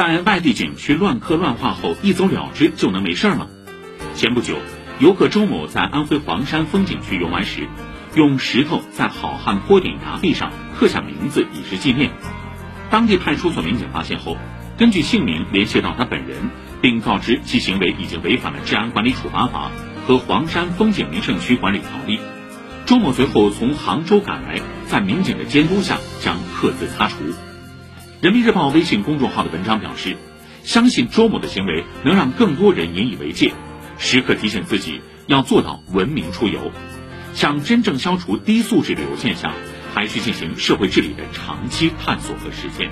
在外地景区乱刻乱画后一走了之就能没事吗？前不久，游客周某在安徽黄山风景区游玩时，用石头在好汉坡顶崖壁上刻下名字以示纪念。当地派出所民警发现后，根据姓名联系到他本人，并告知其行为已经违反了治安管理处罚法和黄山风景名胜区管理条例。周某随后从杭州赶来，在民警的监督下将刻字擦除。人民日报微信公众号的文章表示，相信周某的行为能让更多人引以为戒，时刻提醒自己要做到文明出游。想真正消除低素质旅游现象，还需进行社会治理的长期探索和实践。